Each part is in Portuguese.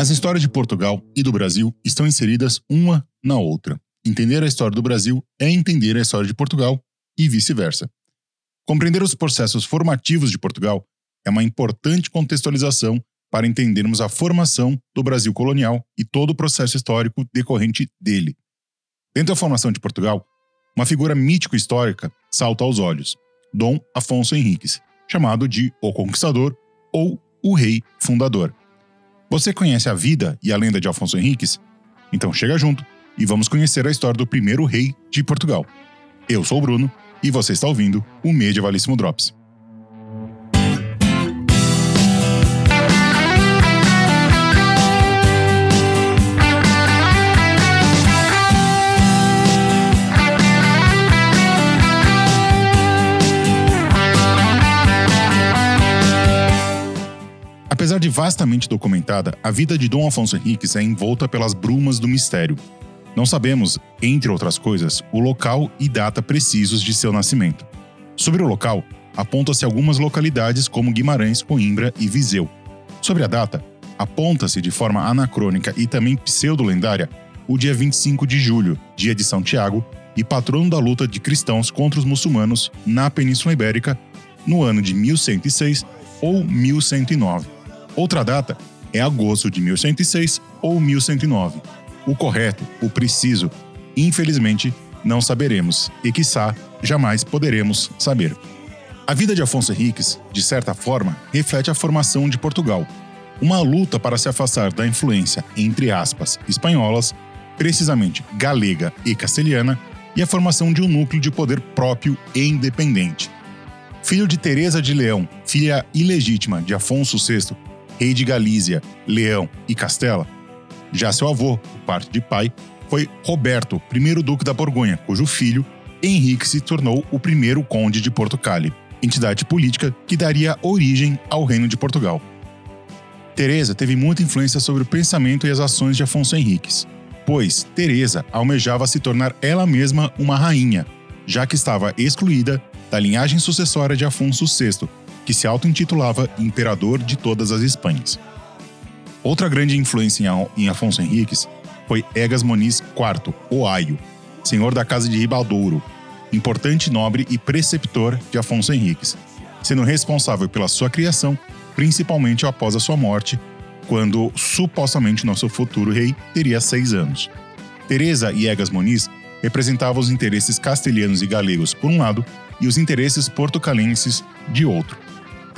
As histórias de Portugal e do Brasil estão inseridas uma na outra. Entender a história do Brasil é entender a história de Portugal e vice-versa. Compreender os processos formativos de Portugal é uma importante contextualização para entendermos a formação do Brasil colonial e todo o processo histórico decorrente dele. Dentro da formação de Portugal, uma figura mítico-histórica salta aos olhos: Dom Afonso Henriques, chamado de O Conquistador ou o Rei Fundador. Você conhece a vida e a lenda de Afonso Henriques? Então chega junto e vamos conhecer a história do primeiro rei de Portugal. Eu sou o Bruno e você está ouvindo o Medievalíssimo Drops. De vastamente documentada, a vida de Dom Afonso Henriques é envolta pelas brumas do mistério. Não sabemos, entre outras coisas, o local e data precisos de seu nascimento. Sobre o local, aponta-se algumas localidades como Guimarães, Coimbra e Viseu. Sobre a data, aponta-se de forma anacrônica e também pseudo-lendária o dia 25 de julho, dia de São Tiago, e patrono da luta de cristãos contra os muçulmanos na Península Ibérica, no ano de 1106 ou 1109. Outra data é agosto de 1106 ou 1109. O correto, o preciso, infelizmente, não saberemos e, quiçá, jamais poderemos saber. A vida de Afonso Henriques, de certa forma, reflete a formação de Portugal, uma luta para se afastar da influência, entre aspas, espanholas, precisamente galega e castelhana, e a formação de um núcleo de poder próprio e independente. Filho de Teresa de Leão, filha ilegítima de Afonso VI, rei de Galícia, Leão e Castela. Já seu avô, por parte de pai, foi Roberto, primeiro duque da Borgonha, cujo filho, Henrique, se tornou o primeiro conde de Portugal, entidade política que daria origem ao Reino de Portugal. Teresa teve muita influência sobre o pensamento e as ações de Afonso Henriques, pois Teresa almejava se tornar ela mesma uma rainha, já que estava excluída da linhagem sucessória de Afonso VI, que se auto-intitulava Imperador de todas as Espanhas. Outra grande influência em Afonso Henriques foi Egas Moniz IV, o Aio, senhor da Casa de Ribaldouro, importante nobre e preceptor de Afonso Henriques, sendo responsável pela sua criação, principalmente após a sua morte, quando supostamente nosso futuro rei teria seis anos. Teresa e Egas Moniz representavam os interesses castelhanos e galegos por um lado e os interesses portucalenses de outro.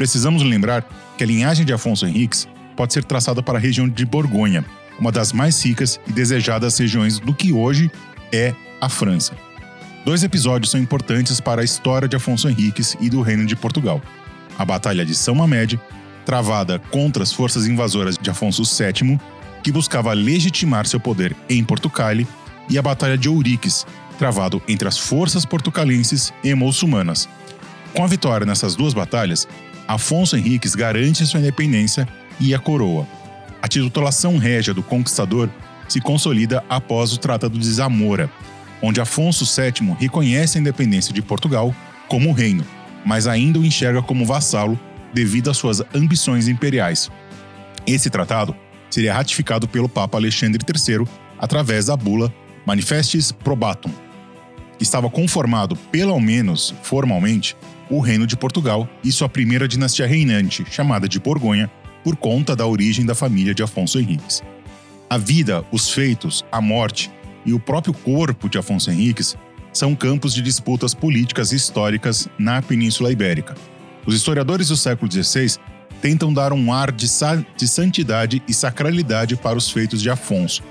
Precisamos lembrar que a linhagem de Afonso Henriques pode ser traçada para a região de Borgonha, uma das mais ricas e desejadas regiões do que hoje é a França. Dois episódios são importantes para a história de Afonso Henriques e do Reino de Portugal: a Batalha de São Mamede, travada contra as forças invasoras de Afonso VII, que buscava legitimar seu poder em Portugal, e a Batalha de Ouriques, travado entre as forças portucalenses e muçulmanas. Com a vitória nessas duas batalhas, Afonso Henriques garante sua independência e a coroa. A titulação régia do conquistador se consolida após o Tratado de Zamora, onde Afonso VII reconhece a independência de Portugal como reino, mas ainda o enxerga como vassalo devido às suas ambições imperiais. Esse tratado seria ratificado pelo Papa Alexandre III através da bula Manifestis Probatum, estava conformado, pelo menos formalmente, o Reino de Portugal e sua primeira dinastia reinante, chamada de Borgonha, por conta da origem da família de Afonso Henriques. A vida, os feitos, a morte e o próprio corpo de Afonso Henriques são campos de disputas políticas e históricas na Península Ibérica. Os historiadores do século XVI tentam dar um ar de, de santidade e sacralidade para os feitos de Afonso,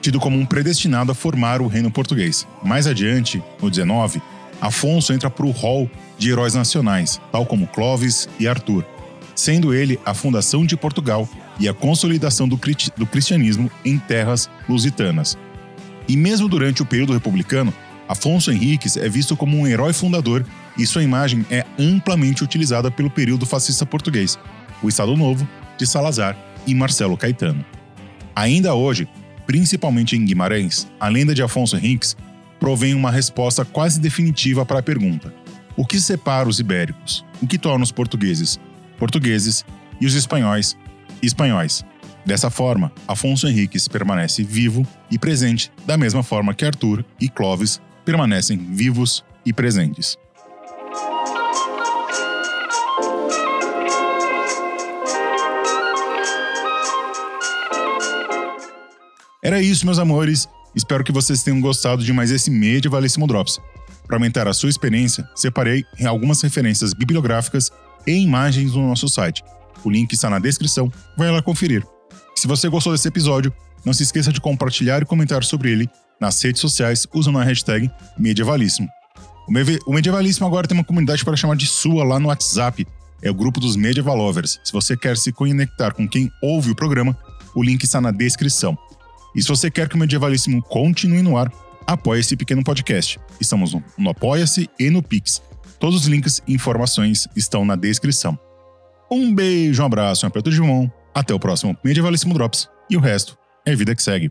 tido como um predestinado a formar o reino português. Mais adiante, no XIX, Afonso entra para o hall de heróis nacionais, tal como Clovis e Arthur, sendo ele a fundação de Portugal e a consolidação do, do cristianismo em terras lusitanas. E mesmo durante o período republicano, Afonso Henriques é visto como um herói fundador e sua imagem é amplamente utilizada pelo período fascista português, o Estado Novo, de Salazar e Marcelo Caetano. Ainda hoje, principalmente em Guimarães, a lenda de Afonso Henriques provém uma resposta quase definitiva para a pergunta: o que separa os ibéricos? O que torna os portugueses portugueses e os espanhóis espanhóis? Dessa forma, Afonso Henriques permanece vivo e presente, da mesma forma que Arthur e Clovis permanecem vivos e presentes. Era isso, meus amores. Espero que vocês tenham gostado de mais esse Medievalíssimo Drops. Para aumentar a sua experiência, separei algumas referências bibliográficas e imagens no nosso site. O link está na descrição, vai lá conferir. Se você gostou desse episódio, não se esqueça de compartilhar e comentar sobre ele nas redes sociais usando a hashtag Medievalíssimo. O Medievalíssimo agora tem uma comunidade para chamar de sua lá no WhatsApp. É o grupo dos Medieval Lovers. Se você quer se conectar com quem ouve o programa, o link está na descrição. E se você quer que o Medievalíssimo continue no ar, apoie esse pequeno podcast. Estamos no, no Apoia-se e no Pix. Todos os links e informações estão na descrição. Um beijo, um abraço, um aperto de mão. Até o próximo Medievalíssimo Drops. E o resto é vida que segue.